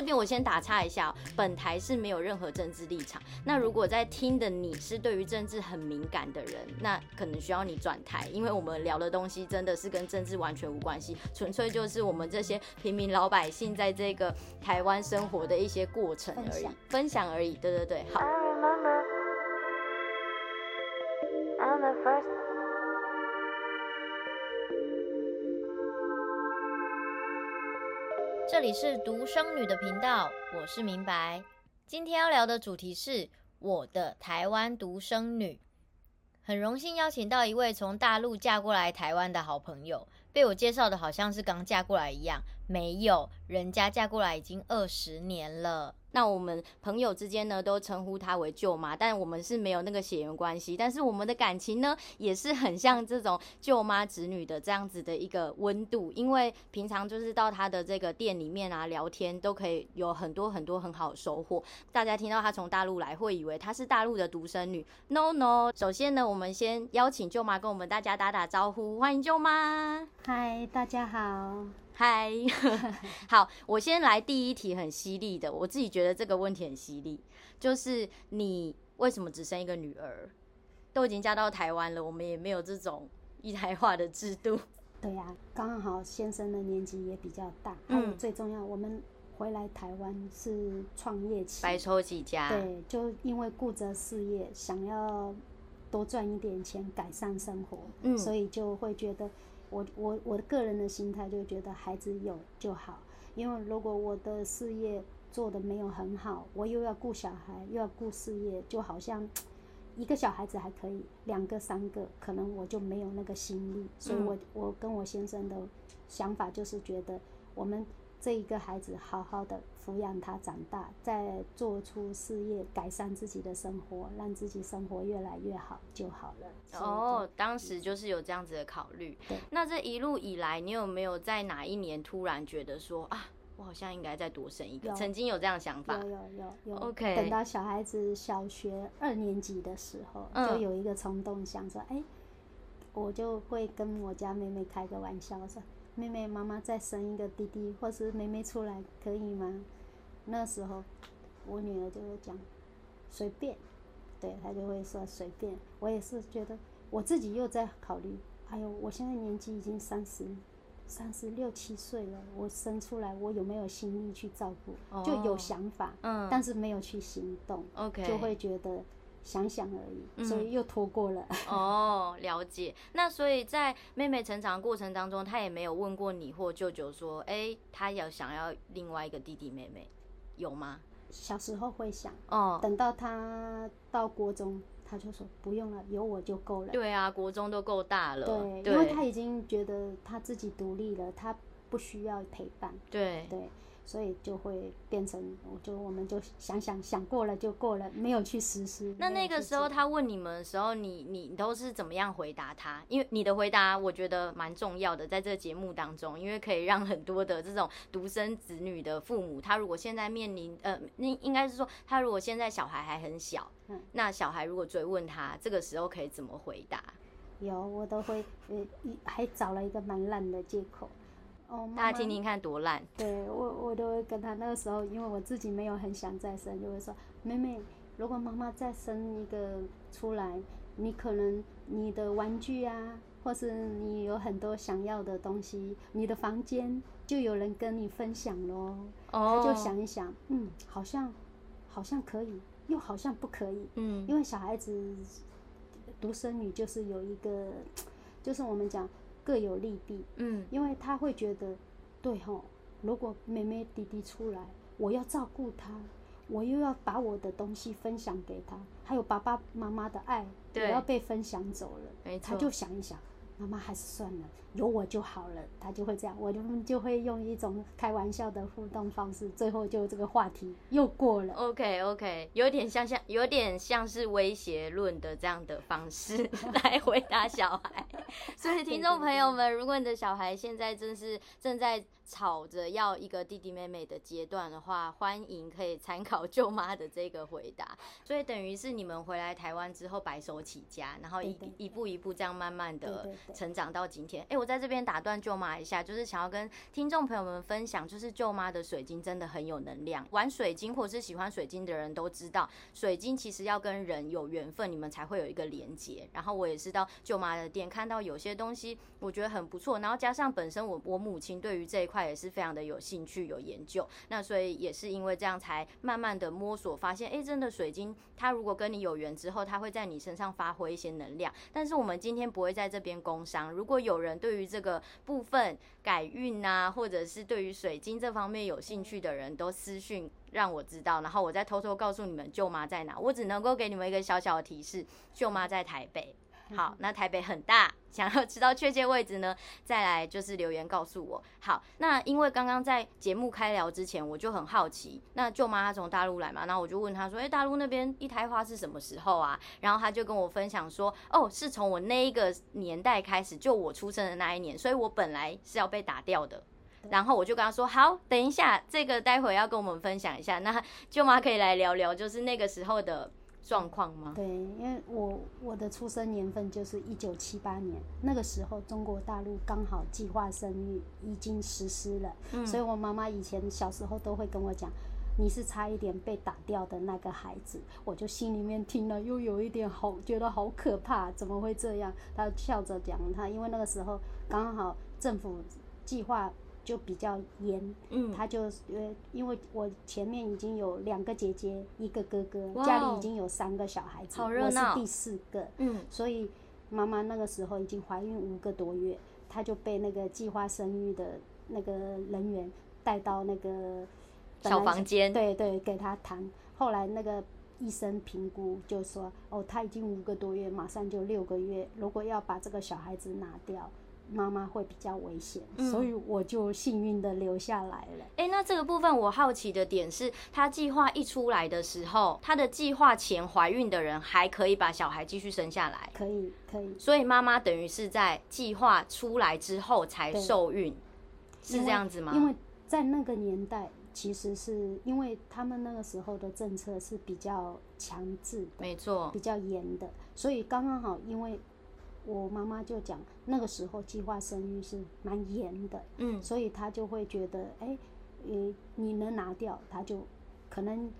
这边我先打岔一下，本台是没有任何政治立场。那如果在听的你是对于政治很敏感的人，那可能需要你转台，因为我们聊的东西真的是跟政治完全无关系，纯粹就是我们这些平民老百姓在这个台湾生活的一些过程而已，分享，分享而已。对对对，好。这里是独生女的频道，我是明白。今天要聊的主题是我的台湾独生女。很荣幸邀请到一位从大陆嫁过来台湾的好朋友，被我介绍的好像是刚嫁过来一样，没有，人家嫁过来已经二十年了。那我们朋友之间呢，都称呼她为舅妈，但我们是没有那个血缘关系。但是我们的感情呢，也是很像这种舅妈侄女的这样子的一个温度。因为平常就是到她的这个店里面啊聊天，都可以有很多很多很好的收获。大家听到她从大陆来，会以为她是大陆的独生女。No No，首先呢，我们先邀请舅妈跟我们大家打打招呼，欢迎舅妈。嗨，大家好。嗨，好，我先来第一题，很犀利的，我自己觉得这个问题很犀利，就是你为什么只生一个女儿？都已经嫁到台湾了，我们也没有这种一胎化的制度。对呀、啊，刚好先生的年纪也比较大，嗯，最重要，我们回来台湾是创业期，白手起家，对，就因为顾着事业，想要多赚一点钱，改善生活，嗯，所以就会觉得。我我我的个人的心态就觉得孩子有就好，因为如果我的事业做的没有很好，我又要顾小孩又要顾事业，就好像 一个小孩子还可以，两个三个可能我就没有那个心力，所以我我跟我先生的想法就是觉得我们。这一个孩子好好的抚养他长大，再做出事业，改善自己的生活，让自己生活越来越好就好了。哦，当时就是有这样子的考虑。对。那这一路以来，你有没有在哪一年突然觉得说啊，我好像应该再多生一个？曾经有这样想法？有有有有。OK。等到小孩子小学二年级的时候，就有一个冲动，想说，哎、嗯，我就会跟我家妹妹开个玩笑说。妹妹，妈妈再生一个弟弟，或是妹妹出来可以吗？那时候，我女儿就会讲，随便，对，她就会说随便。我也是觉得，我自己又在考虑，哎呦，我现在年纪已经三十，三十六七岁了，我生出来，我有没有心力去照顾？就有想法，嗯，但是没有去行动，OK，就会觉得。想想而已，所以又拖过了。嗯、哦，了解。那所以在妹妹成长过程当中，她也没有问过你或舅舅说，哎、欸，她有想要另外一个弟弟妹妹，有吗？小时候会想，哦，等到她到国中，她就说不用了，有我就够了。对啊，国中都够大了。对，对，因为她已经觉得她自己独立了，她不需要陪伴。对对。所以就会变成，我就我们就想想想过了就过了，没有去实施。那那个时候他问你们的时候，你你都是怎么样回答他？因为你的回答我觉得蛮重要的，在这个节目当中，因为可以让很多的这种独生子女的父母，他如果现在面临呃，应应该是说，他如果现在小孩还很小，嗯，那小孩如果追问他，这个时候可以怎么回答？有，我都会呃，还找了一个蛮烂的借口。哦，大家听听看多烂。对我，我都会跟他那个时候，因为我自己没有很想再生，就会说：妹妹，如果妈妈再生一个出来，你可能你的玩具啊，或是你有很多想要的东西，你的房间就有人跟你分享喽。哦。他就想一想，嗯，好像好像可以，又好像不可以。嗯。因为小孩子独生女就是有一个，就是我们讲。各有利弊，嗯，因为他会觉得，对吼，如果妹妹弟弟出来，我要照顾他，我又要把我的东西分享给他，还有爸爸妈妈的爱，也要被分享走了，没错，他就想一想，妈妈还是算了。有我就好了，他就会这样，我就就会用一种开玩笑的互动方式，最后就这个话题又过了。OK OK，有点像像有点像是威胁论的这样的方式 来回答小孩。所以听众朋友们，如果你的小孩现在正是正在吵着要一个弟弟妹妹的阶段的话，欢迎可以参考舅妈的这个回答。所以等于是你们回来台湾之后白手起家，然后一一步一步这样慢慢的成长到今天。哎。我在这边打断舅妈一下，就是想要跟听众朋友们分享，就是舅妈的水晶真的很有能量。玩水晶或是喜欢水晶的人都知道，水晶其实要跟人有缘分，你们才会有一个连接。然后我也是到舅妈的店看到有些东西，我觉得很不错。然后加上本身我我母亲对于这一块也是非常的有兴趣、有研究，那所以也是因为这样才慢慢的摸索，发现哎，真的水晶它如果跟你有缘之后，它会在你身上发挥一些能量。但是我们今天不会在这边工商，如果有人对对于这个部分改运啊，或者是对于水晶这方面有兴趣的人，都私讯让我知道，然后我再偷偷告诉你们舅妈在哪。我只能够给你们一个小小的提示，舅妈在台北。好，那台北很大，想要知道确切位置呢，再来就是留言告诉我。好，那因为刚刚在节目开聊之前，我就很好奇，那舅妈她从大陆来嘛，那我就问她说，哎、欸，大陆那边一胎花是什么时候啊？然后她就跟我分享说，哦，是从我那一个年代开始，就我出生的那一年，所以我本来是要被打掉的。然后我就跟她说，好，等一下，这个待会要跟我们分享一下，那舅妈可以来聊聊，就是那个时候的。状况吗？对，因为我我的出生年份就是一九七八年，那个时候中国大陆刚好计划生育已经实施了，嗯，所以我妈妈以前小时候都会跟我讲，你是差一点被打掉的那个孩子，我就心里面听了又有一点好，觉得好可怕，怎么会这样？她笑着讲，她因为那个时候刚好政府计划。就比较严，嗯，他就呃，因为我前面已经有两个姐姐，一个哥哥，家里已经有三个小孩子，我是第四个，嗯，所以妈妈那个时候已经怀孕五个多月，她就被那个计划生育的那个人员带到那个小房间，对对，给她谈。后来那个医生评估就说，哦，她已经五个多月，马上就六个月，如果要把这个小孩子拿掉。妈妈会比较危险，嗯，所以我就幸运的留下来了。哎，那这个部分我好奇的点是，他计划一出来的时候，他的计划前怀孕的人还可以把小孩继续生下来，可以，可以。所以妈妈等于是在计划出来之后才受孕，是这样子吗？因为在那个年代，其实是因为他们那个时候的政策是比较强制的，没错，比较严的，所以刚刚好因为。我妈妈就讲，那个时候计划生育是蛮严的，嗯，所以她就会觉得，哎、欸，你能拿掉，她就可能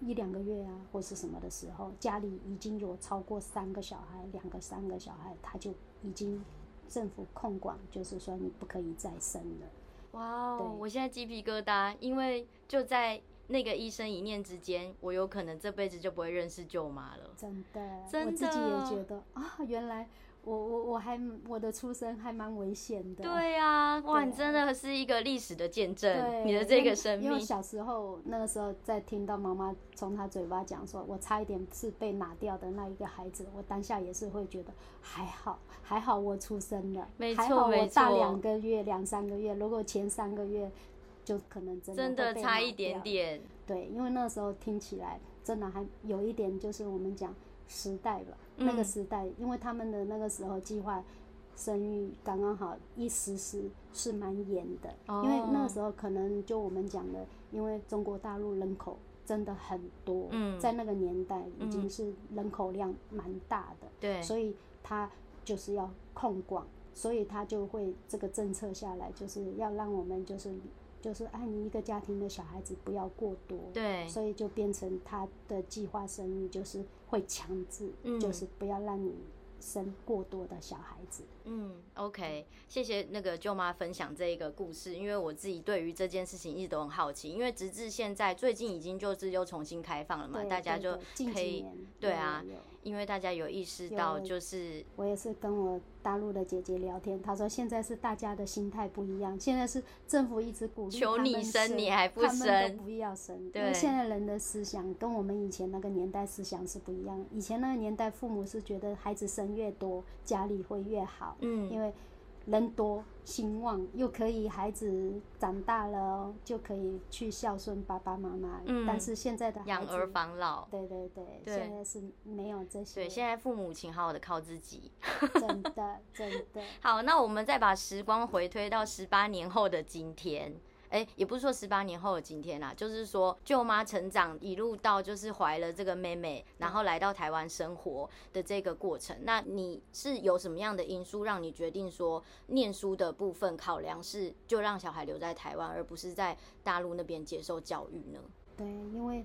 一两个月啊，或是什么的时候，家里已经有超过三个小孩，两个、三个小孩，她就已经政府控管，就是说你不可以再生了。哇哦，我现在鸡皮疙瘩，因为就在那个医生一念之间，我有可能这辈子就不会认识舅妈了。真的，真的，我自己也觉得啊，原来。我我我还我的出生还蛮危险的。对呀、啊，哇，你真的是一个历史的见证，你的这个生命。因为小时候那个时候在听到妈妈从她嘴巴讲说，我差一点是被拿掉的那一个孩子，我当下也是会觉得还好，还好我出生了，没错，还好我大两个月两三个月，如果前三个月就可能真的真的差一点点。对，因为那时候听起来真的还有一点就是我们讲时代吧。那个时代，因为他们的那个时候计划生育刚刚好一实施是蛮严的，因为那个时候可能就我们讲的，因为中国大陆人口真的很多，在那个年代已经是人口量蛮大的，对，所以他就是要控管，所以他就会这个政策下来，就是要让我们就是。就是爱你一个家庭的小孩子不要过多，对，所以就变成他的计划生育就是会强制，嗯，就是不要让你生过多的小孩子。嗯，OK，谢谢那个舅妈分享这一个故事，因为我自己对于这件事情一直都很好奇，因为直至现在最近已经就是又重新开放了嘛，大家就可以，对啊。因为大家有意识到，就是我也是跟我大陆的姐姐聊天，她说现在是大家的心态不一样，现在是政府一直鼓励求你生，你还不生，他们都不要生。对，因为现在人的思想跟我们以前那个年代思想是不一样。以前那个年代，父母是觉得孩子生越多，家里会越好。嗯，因为。人多兴旺，又可以孩子长大了就可以去孝顺爸爸妈妈。嗯，但是现在的养儿防老，对对对，对，现在是没有这些。对，现在父母请好好的靠自己。真的真的。好，那我们再把时光回推到十八年后的今天。哎、也不是说十八年后的今天啦，就是说舅妈成长一路到就是怀了这个妹妹，然后来到台湾生活的这个过程。那你是有什么样的因素让你决定说念书的部分考量是就让小孩留在台湾，而不是在大陆那边接受教育呢？对，因为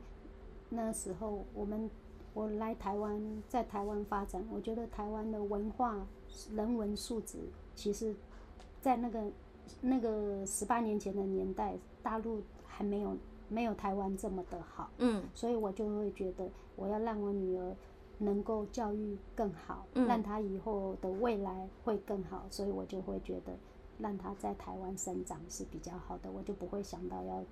那时候我们我来台湾，在台湾发展，我觉得台湾的文化人文素质，其实，在那个那个十八年前的年代，大陆还没有没有台湾这么的好，嗯，所以我就会觉得我要让我女儿能够教育更好，嗯，让她以后的未来会更好，所以我就会觉得让她在台湾生长是比较好的，我就不会想到要。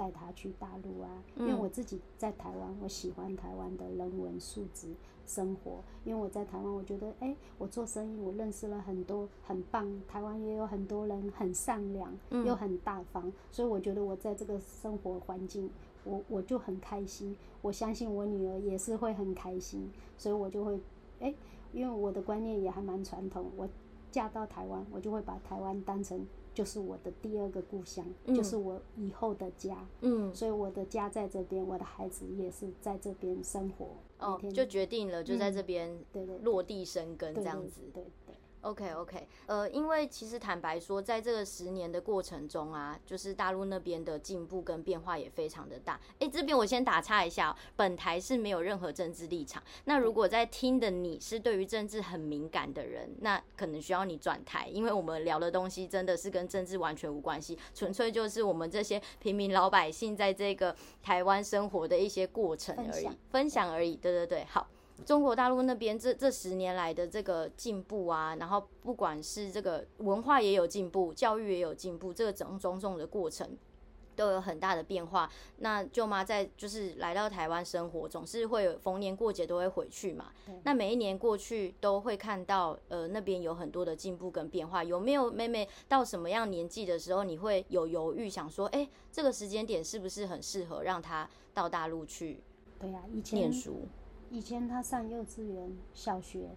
带他去大陆啊，因为我自己在台湾，我喜欢台湾的人文素质生活。因为我在台湾，我觉得，哎，我做生意，我认识了很多很棒，台湾也有很多人很善良，又很大方，所以我觉得我在这个生活环境，我我就很开心。我相信我女儿也是会很开心，所以我就会，哎，因为我的观念也还蛮传统，我嫁到台湾，我就会把台湾当成。就是我的第二个故乡，嗯，就是我以后的家。嗯，所以我的家在这边，我的孩子也是在这边生活。哦，就决定了，就在这边，对对，落地生根这样子。对对，对。OK OK，呃，因为其实坦白说，在这个十年的过程中啊，就是大陆那边的进步跟变化也非常的大。哎，这边我先打岔一下，本台是没有任何政治立场。那如果在听的你是对于政治很敏感的人，那可能需要你转台，因为我们聊的东西真的是跟政治完全无关系，纯粹就是我们这些平民老百姓在这个台湾生活的一些过程而已，分享而已。对对对，好。中国大陆那边这这十年来的这个进步啊，然后不管是这个文化也有进步，教育也有进步，这个种种种的过程都有很大的变化。那舅妈在就是来到台湾生活，总是会有逢年过节都会回去嘛。那每一年过去都会看到呃那边有很多的进步跟变化。有没有妹妹到什么样年纪的时候，你会有犹豫想说，哎，这个时间点是不是很适合让她到大陆去？对呀，以前念书。以前他上幼稚园、小学，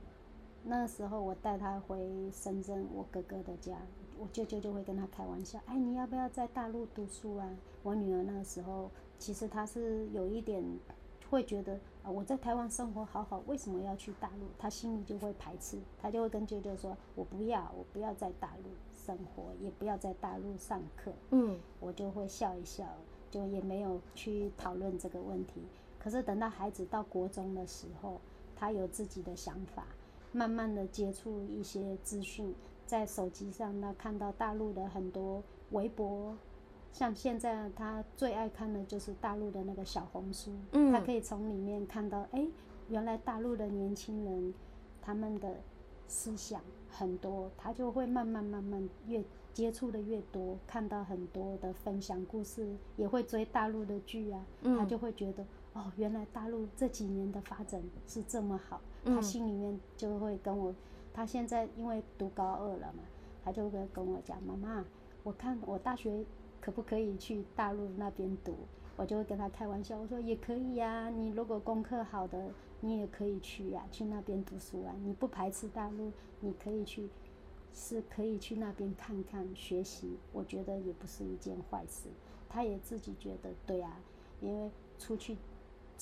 那时候我带他回深圳，我哥哥的家，我舅舅就会跟他开玩笑，哎，你要不要在大陆读书啊？我女儿那个时候其实她是有一点会觉得啊，我在台湾生活好好，为什么要去大陆？她心里就会排斥，她就会跟舅舅说，我不要，我不要在大陆生活，也不要在大陆上课。嗯，我就会笑一笑，就也没有去讨论这个问题。可是等到孩子到国中的时候，他有自己的想法，慢慢的接触一些资讯，在手机上呢看到大陆的很多微博，像现在他最爱看的就是大陆的那个小红书，嗯，他可以从里面看到，哎，原来大陆的年轻人他们的思想很多，他就会慢慢慢慢越接触的越多，看到很多的分享故事，也会追大陆的剧啊，他就会觉得。哦，原来大陆这几年的发展是这么好，他心里面就会跟我，他现在因为读高二了嘛，他就会跟我讲，妈妈，我看我大学可不可以去大陆那边读？我就会跟他开玩笑，我说也可以呀，你如果功课好的，你也可以去呀，去那边读书啊，你不排斥大陆，你可以去，是可以去那边看看学习，我觉得也不是一件坏事。他也自己觉得对啊，因为出去。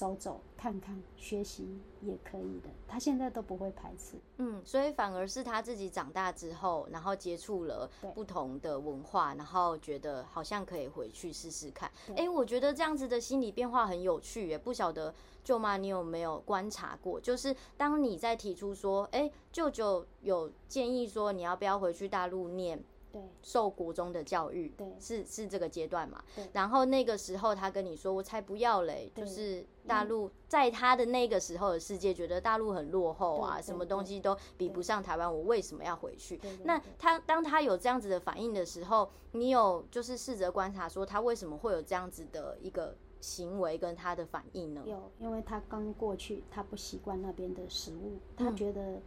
走走看看，学习也可以的。他现在都不会排斥，嗯，所以反而是他自己长大之后，然后接触了不同的文化，然后觉得好像可以回去试试看。哎、欸，我觉得这样子的心理变化很有趣耶。不晓得舅妈你有没有观察过？就是当你在提出说，哎、欸，舅舅有建议说你要不要回去大陆念？对，受国中的教育，对，是是这个阶段嘛？对。然后那个时候他跟你说，我才不要嘞，就是大陆在他的那个时候的世界，觉得大陆很落后啊，什么东西都比不上台湾，我为什么要回去？那他当他有这样子的反应的时候，你有就是试着观察说他为什么会有这样子的一个行为跟他的反应呢？有，因为他刚过去，他不习惯那边的食物，他觉得。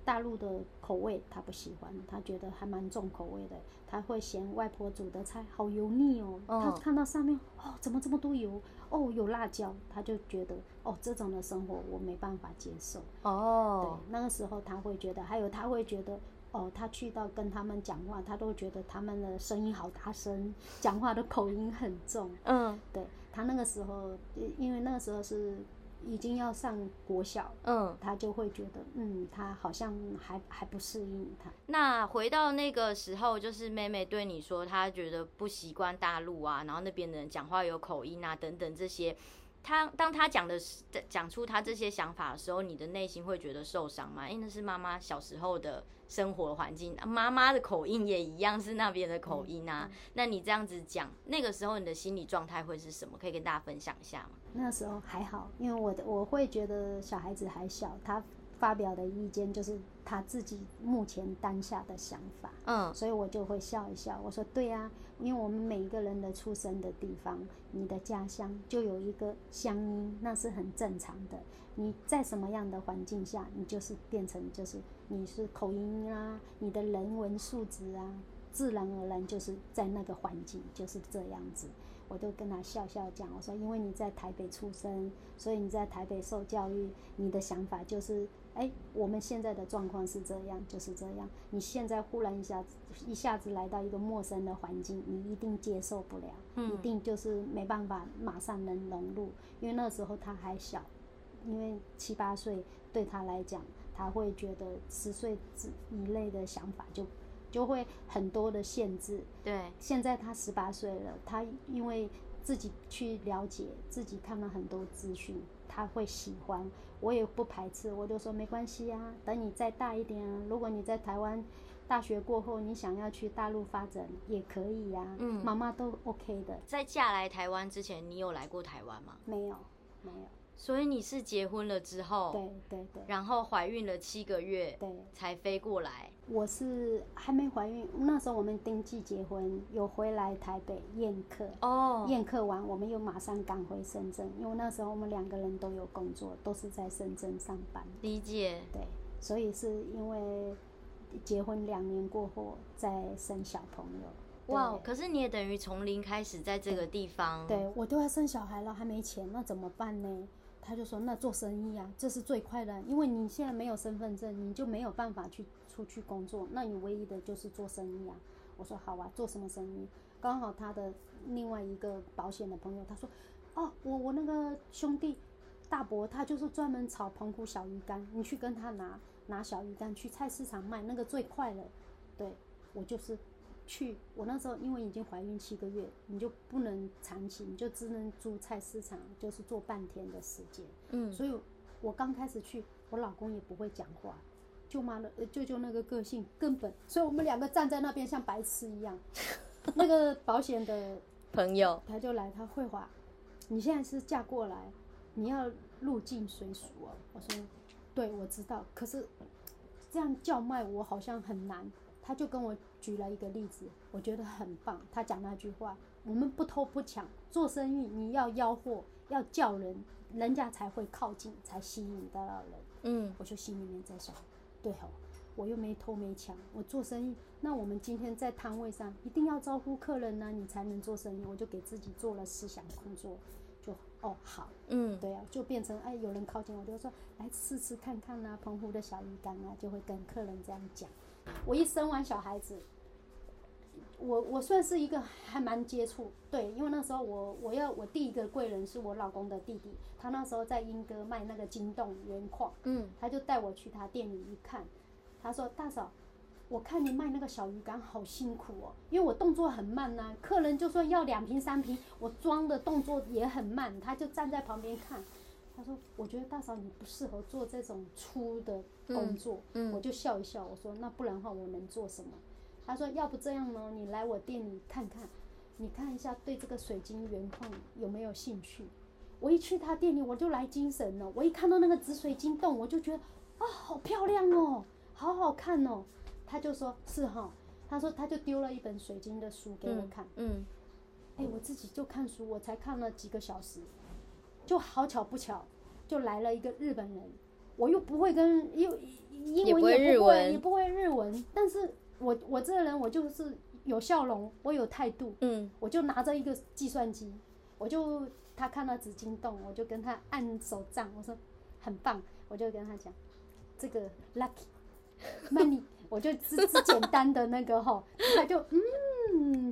嗯大陆的口味他不喜欢，他觉得还蛮重口味的，他会嫌外婆煮的菜好油腻哦。Oh. 他看到上面哦，怎么这么多油？哦，有辣椒，他就觉得哦，这种的生活我没办法接受。哦，oh. 对，那个时候他会觉得，还有他会觉得哦，他去到跟他们讲话，他都觉得他们的声音好大声，讲话的口音很重。嗯，对，他那个时候，因为那个时候是已经要上国小，嗯，他就会觉得，嗯，他好像还还不适应他。那回到那个时候，就是妹妹对你说，她觉得不习惯大陆啊，然后那边的人讲话有口音啊，等等这些。他当他讲的讲出他这些想法的时候，你的内心会觉得受伤吗？因为那是妈妈小时候的生活环境，妈妈的口音也一样是那边的口音啊。那你这样子讲，那个时候你的心理状态会是什么？可以跟大家分享一下吗？那时候还好，因为我的我会觉得小孩子还小，他。发表的意见就是他自己目前当下的想法，嗯，所以我就会笑一笑。我说对啊，因为我们每一个人的出生的地方，你的家乡就有一个乡音，那是很正常的。你在什么样的环境下，你就是变成就是你是口音啊，你的人文素质啊，自然而然就是在那个环境就是这样子。我都跟他笑笑讲，我说因为你在台北出生，所以你在台北受教育，你的想法就是。哎，我们现在的状况是这样，就是这样。你现在忽然一下子，一下子来到一个陌生的环境，你一定接受不了，嗯，一定就是没办法马上能融入。因为那时候他还小，因为七八岁对他来讲，他会觉得十岁之以内的想法就就会很多的限制。对，现在他十八岁了，他因为自己去了解，自己看了很多资讯。他会喜欢，我也不排斥，我就说没关系啊。等你再大一点啊，如果你在台湾大学过后，你想要去大陆发展也可以呀。嗯，妈妈都 OK 的。在嫁来台湾之前，你有来过台湾吗？没有，没有。所以你是结婚了之后，对对对，然后怀孕了七个月，对，才飞过来。我是还没怀孕，那时候我们登记结婚，有回来台北宴客。哦，宴客完，我们又马上赶回深圳，因为那时候我们两个人都有工作，都是在深圳上班。理解。对，所以是因为结婚两年过后再生小朋友。哇，可是你也等于从零开始在这个地方。对，对，我都要生小孩了，还没钱，那怎么办呢？他就说：“那做生意啊，这是最快的，因为你现在没有身份证，你就没有办法去出去工作。那你唯一的就是做生意啊。”我说：“好啊，做什么生意？”刚好他的另外一个保险的朋友他说：“哦，我我那个兄弟大伯，他就是专门炒澎湖小鱼干，你去跟他拿拿小鱼干去菜市场卖，那个最快了。”对，我就是。去，我那时候因为已经怀孕七个月，你就不能长期，你就只能租菜市场，就是做半天的时间。嗯，所以我刚开始去，我老公也不会讲话，舅妈的舅舅那个个性根本，所以我们两个站在那边像白痴一样。那个保险的朋友他就来，他会话，你现在是嫁过来，你要入境随俗哦。我说，对，我知道，可是这样叫卖我好像很难。他就跟我举了一个例子，我觉得很棒。他讲那句话：“我们不偷不抢，做生意你要吆喝，要叫人，人家才会靠近，才吸引得到人。”嗯，我就心里面在想，对哦，我又没偷没抢，我做生意，那我们今天在摊位上一定要招呼客人呢，你才能做生意。我就给自己做了思想工作，就哦好，嗯，对啊，就变成哎有人靠近我就说来试吃看看啊，澎湖的小鱼干啊，就会跟客人这样讲。我一生完小孩子，我我算是一个还蛮接触，对，因为那时候我我要我第一个贵人是我老公的弟弟，他那时候在英歌卖那个金洞原矿，嗯，他就带我去他店里一看，他说大嫂，我看你卖那个小鱼干好辛苦哦，因为我动作很慢呐，客人就算要两瓶三瓶，我装的动作也很慢，他就站在旁边看。他说：“我觉得大嫂你不适合做这种粗的工作。嗯”嗯，我就笑一笑，我说：“那不然的话，我能做什么？”他说：“要不这样呢，你来我店里看看，你看一下对这个水晶原矿有没有兴趣。”我一去他店里，我就来精神了。我一看到那个紫水晶洞，我就觉得啊，好漂亮哦，好好看哦。他就说：“是哈。”他说他就丢了一本水晶的书给我看。嗯，哎、嗯欸，我自己就看书，我才看了几个小时。就好巧不巧，就来了一个日本人，我又不会跟又英文也不会，也不会，日文，但是我我这个人我就是有笑容，我有态度，嗯，我就拿着一个计算机，我就他看到紫金洞，我就跟他按手账，我说很棒，我就跟他讲这个 lucky money 我就只只简单的那个吼，他就嗯，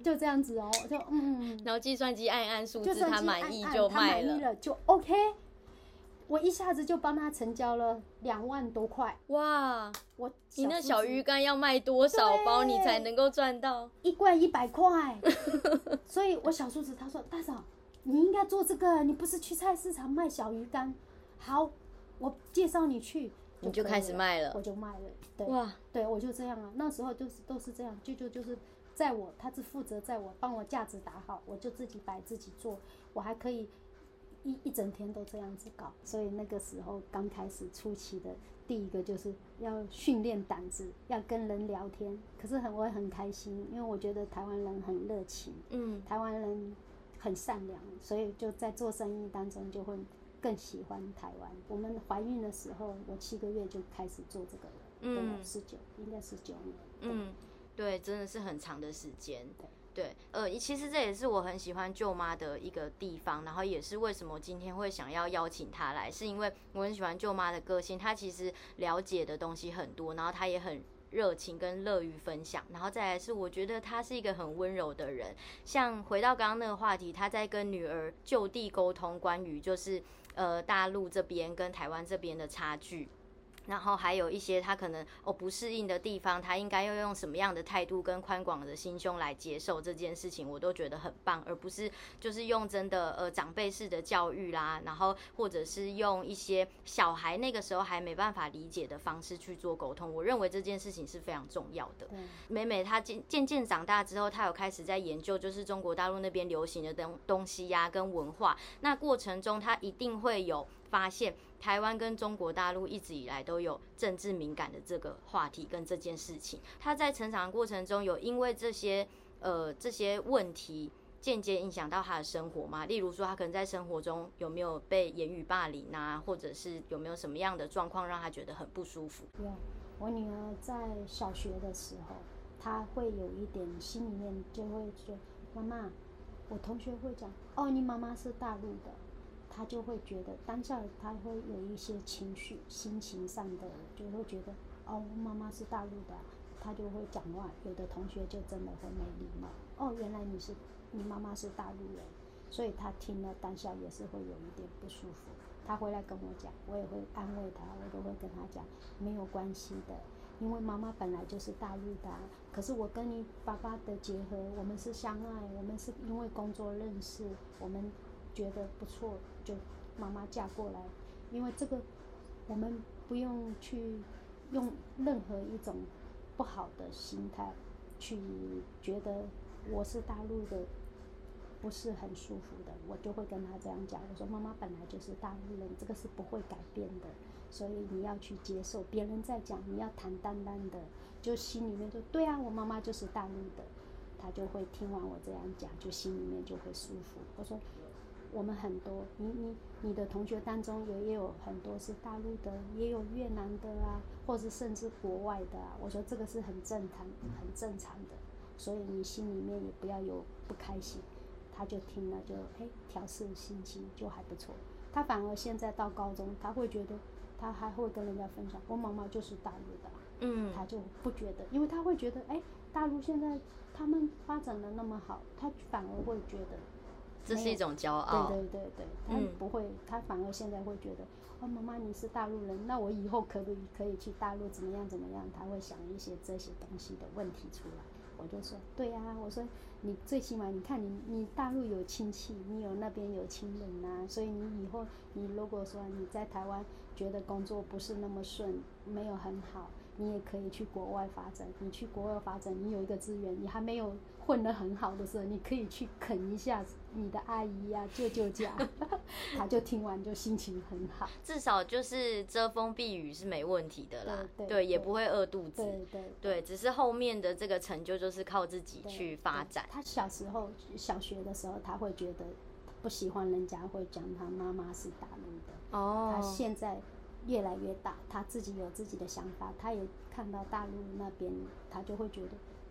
就这样子哦，就嗯，然后计算机按一按数字，他满意就卖了，了就 OK。我一下子就帮他成交了两万多块，哇！我你那小鱼干要卖多少包你才能够赚到？一罐一百块，所以我小叔子他说大嫂，你应该做这个，你不是去菜市场卖小鱼干？好，我介绍你去，你就开始卖了，我就卖了。对哇，对我就这样啊，那时候就是都是这样，就就就是在我他是负责在我帮我架子打好，我就自己摆自己做，我还可以。一一整天都这样子搞，所以那个时候刚开始初期的第一个就是要训练胆子，要跟人聊天。可是很我也很开心，因为我觉得台湾人很热情，嗯，台湾人很善良，所以就在做生意当中就会更喜欢台湾。我们怀孕的时候，我七个月就开始做这个了，嗯，十九应该十九年，嗯，对，真的是很长的时间，对。呃，其实这也是我很喜欢舅妈的一个地方，然后也是为什么今天会想要邀请她来，是因为我很喜欢舅妈的个性，她其实了解的东西很多，然后她也很热情跟乐于分享，然后再来是我觉得她是一个很温柔的人。像回到刚刚那个话题，她在跟女儿就地沟通关于就是呃大陆这边跟台湾这边的差距。然后还有一些他可能哦不适应的地方，他应该要用什么样的态度跟宽广的心胸来接受这件事情，我都觉得很棒，而不是就是用真的呃长辈式的教育啦，然后或者是用一些小孩那个时候还没办法理解的方式去做沟通。我认为这件事情是非常重要的。美美她渐渐渐长大之后，她有开始在研究就是中国大陆那边流行的东东西呀、啊、跟文化，那过程中她一定会有。发现台湾跟中国大陆一直以来都有政治敏感的这个话题跟这件事情，他在成长过程中有因为这些呃这些问题间接影响到他的生活吗？例如说他可能在生活中有没有被言语霸凌啊，或者是有没有什么样的状况让他觉得很不舒服？有，我女儿在小学的时候，她会有一点心里面就会说：“妈妈，我同学会讲哦，你妈妈是大陆的。”他就会觉得当下他会有一些情绪、心情上的，就会觉得哦，妈妈是大陆的，他就会讲话。有的同学就真的会没礼貌。哦，原来你是你妈妈是大陆人，所以他听了当下也是会有一点不舒服。他回来跟我讲，我也会安慰他，我都会跟他讲没有关系的，因为妈妈本来就是大陆的，可是我跟你爸爸的结合，我们是相爱，我们是因为工作认识，我们。觉得不错，就妈妈嫁过来，因为这个我们不用去用任何一种不好的心态去觉得我是大陆的不是很舒服的，我就会跟他这样讲，我说妈妈本来就是大陆人，这个是不会改变的，所以你要去接受，别人在讲，你要坦荡荡的，就心里面就对啊，我妈妈就是大陆的，他就会听完我这样讲，就心里面就会舒服。我说。我们很多，你你你的同学当中也也有很多是大陆的，也有越南的啊，或者甚至国外的啊。我说这个是很正常、很正常的，所以你心里面也不要有不开心。他就听了就哎，调试心情就还不错。他反而现在到高中，他会觉得他还会跟人家分享，我妈妈就是大陆的，嗯，他就不觉得，因为他会觉得哎，大陆现在他们发展的那么好，他反而会觉得。这是一种骄傲。对对对对，他不会，嗯、他反而现在会觉得，哦，妈妈你是大陆人，那我以后可不可以去大陆怎么样怎么样？他会想一些这些东西的问题出来。我就说，对呀、啊，我说你最起码你看你你大陆有亲戚，你有那边有亲人呐、啊，所以你以后你如果说你在台湾觉得工作不是那么顺，没有很好。你也可以去国外发展。你去国外发展，你有一个资源，你还没有混得很好的时候，你可以去啃一下你的阿姨呀、啊、舅舅家。他就听完就心情很好。至少就是遮风避雨是没问题的啦。对，对，对，也不会饿肚子。对对，对，对。只是后面的这个成就就是靠自己去发展。他小时候小学的时候，他会觉得不喜欢人家会讲他妈妈是大陆的。哦。他现在。越来越大，他自己有自己的想法，他也看到大陆那边，他就会觉得，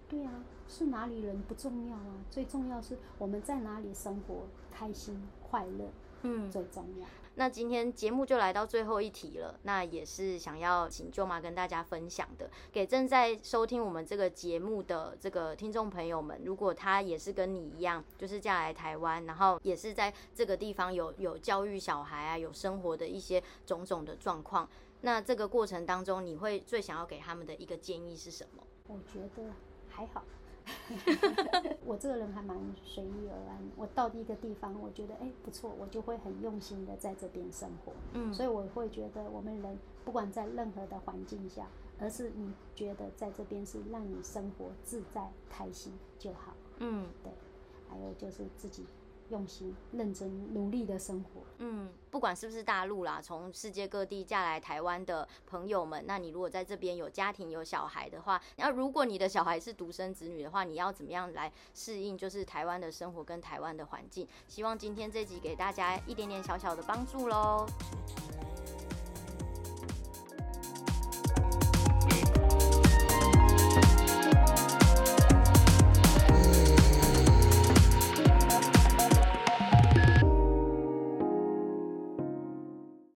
对啊，是哪里人不重要啊，最重要是我们在哪里生活开心快乐，嗯，最重要。那今天节目就来到最后一题了，那也是想要请舅妈跟大家分享的，给正在收听我们这个节目的这个听众朋友们，如果他也是跟你一样，就是嫁来台湾，然后也是在这个地方有有教育小孩啊，有生活的一些种种的状况，那这个过程当中，你会最想要给他们的一个建议是什么？我觉得还好。我这个人还蛮随遇而安。我到一个地方，我觉得哎不错，我就会很用心的在这边生活。嗯，所以我会觉得我们人不管在任何的环境下，而是你觉得在这边是让你生活自在开心就好。嗯，对。还有就是自己。用心、认真、努力的生活。嗯，不管是不是大陆啦，从世界各地嫁来台湾的朋友们，那你如果在这边有家庭、有小孩的话，那如果你的小孩是独生子女的话，你要怎么样来适应就是台湾的生活跟台湾的环境？希望今天这集给大家一点点小小的帮助喽。